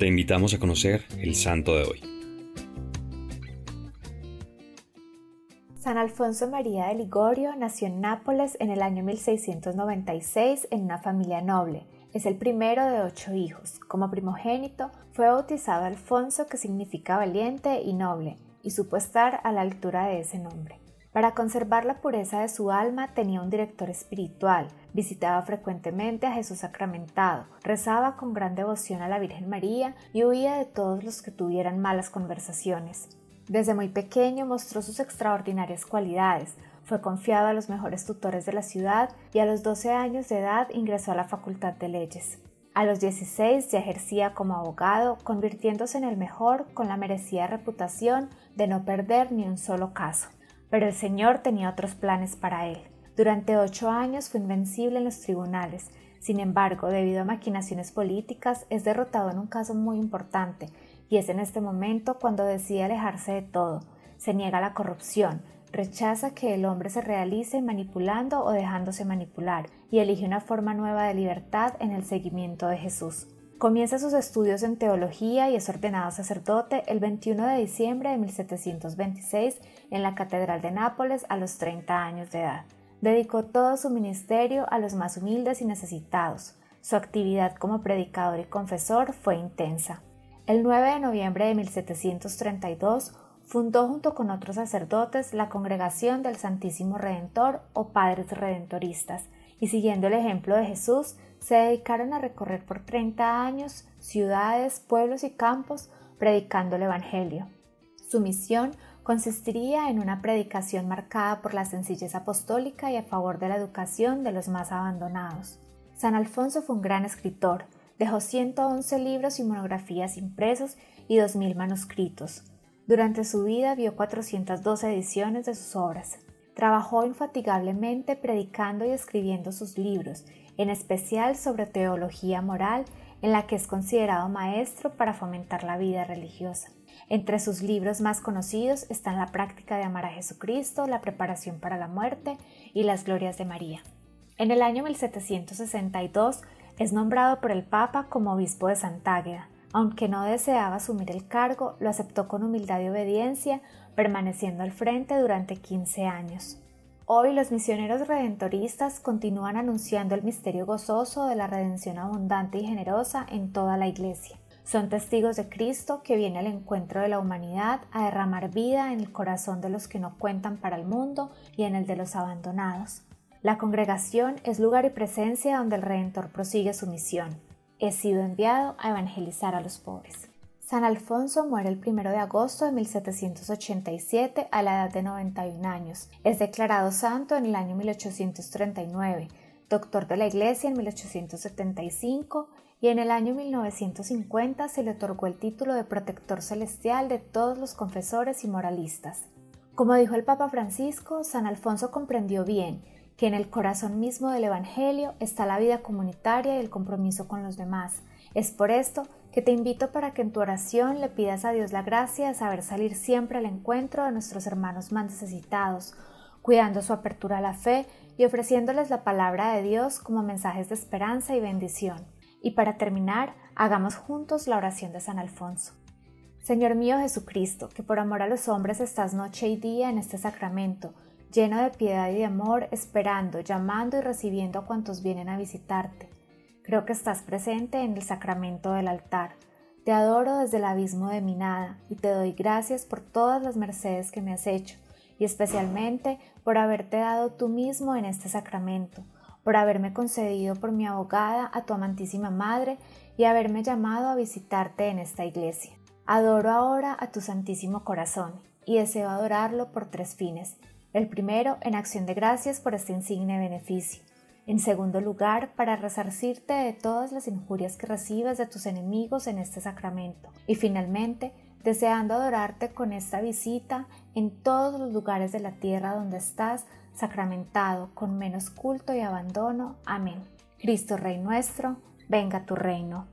Te invitamos a conocer el santo de hoy. San Alfonso María de Ligorio nació en Nápoles en el año 1696 en una familia noble. Es el primero de ocho hijos. Como primogénito, fue bautizado Alfonso, que significa valiente y noble, y supo estar a la altura de ese nombre. Para conservar la pureza de su alma tenía un director espiritual, visitaba frecuentemente a Jesús sacramentado, rezaba con gran devoción a la Virgen María y huía de todos los que tuvieran malas conversaciones. Desde muy pequeño mostró sus extraordinarias cualidades, fue confiado a los mejores tutores de la ciudad y a los 12 años de edad ingresó a la Facultad de Leyes. A los 16 ya ejercía como abogado, convirtiéndose en el mejor con la merecida reputación de no perder ni un solo caso. Pero el Señor tenía otros planes para él. Durante ocho años fue invencible en los tribunales. Sin embargo, debido a maquinaciones políticas, es derrotado en un caso muy importante, y es en este momento cuando decide alejarse de todo. Se niega a la corrupción, rechaza que el hombre se realice manipulando o dejándose manipular, y elige una forma nueva de libertad en el seguimiento de Jesús. Comienza sus estudios en teología y es ordenado sacerdote el 21 de diciembre de 1726 en la Catedral de Nápoles a los 30 años de edad. Dedicó todo su ministerio a los más humildes y necesitados. Su actividad como predicador y confesor fue intensa. El 9 de noviembre de 1732 fundó junto con otros sacerdotes la Congregación del Santísimo Redentor o Padres Redentoristas, y siguiendo el ejemplo de Jesús, se dedicaron a recorrer por 30 años ciudades, pueblos y campos predicando el Evangelio. Su misión consistiría en una predicación marcada por la sencillez apostólica y a favor de la educación de los más abandonados. San Alfonso fue un gran escritor, dejó 111 libros y monografías impresos y 2.000 manuscritos. Durante su vida vio 412 ediciones de sus obras. Trabajó infatigablemente predicando y escribiendo sus libros, en especial sobre teología moral, en la que es considerado maestro para fomentar la vida religiosa. Entre sus libros más conocidos están La práctica de amar a Jesucristo, La preparación para la muerte y Las glorias de María. En el año 1762 es nombrado por el Papa como obispo de Santágueda. Aunque no deseaba asumir el cargo, lo aceptó con humildad y obediencia, permaneciendo al frente durante 15 años. Hoy los misioneros redentoristas continúan anunciando el misterio gozoso de la redención abundante y generosa en toda la Iglesia. Son testigos de Cristo que viene al encuentro de la humanidad a derramar vida en el corazón de los que no cuentan para el mundo y en el de los abandonados. La congregación es lugar y presencia donde el Redentor prosigue su misión. He sido enviado a evangelizar a los pobres. San Alfonso muere el 1 de agosto de 1787 a la edad de 91 años. Es declarado santo en el año 1839, doctor de la Iglesia en 1875 y en el año 1950 se le otorgó el título de protector celestial de todos los confesores y moralistas. Como dijo el Papa Francisco, San Alfonso comprendió bien que en el corazón mismo del Evangelio está la vida comunitaria y el compromiso con los demás. Es por esto que te invito para que en tu oración le pidas a Dios la gracia de saber salir siempre al encuentro de nuestros hermanos más necesitados, cuidando su apertura a la fe y ofreciéndoles la palabra de Dios como mensajes de esperanza y bendición. Y para terminar, hagamos juntos la oración de San Alfonso. Señor mío Jesucristo, que por amor a los hombres estás noche y día en este sacramento, lleno de piedad y de amor, esperando, llamando y recibiendo a cuantos vienen a visitarte. Creo que estás presente en el sacramento del altar. Te adoro desde el abismo de mi nada y te doy gracias por todas las mercedes que me has hecho y especialmente por haberte dado tú mismo en este sacramento, por haberme concedido por mi abogada a tu amantísima Madre y haberme llamado a visitarte en esta iglesia. Adoro ahora a tu Santísimo Corazón y deseo adorarlo por tres fines. El primero, en acción de gracias por este insigne beneficio. En segundo lugar, para resarcirte de todas las injurias que recibes de tus enemigos en este sacramento. Y finalmente, deseando adorarte con esta visita en todos los lugares de la tierra donde estás sacramentado con menos culto y abandono. Amén. Cristo Rey nuestro, venga tu reino.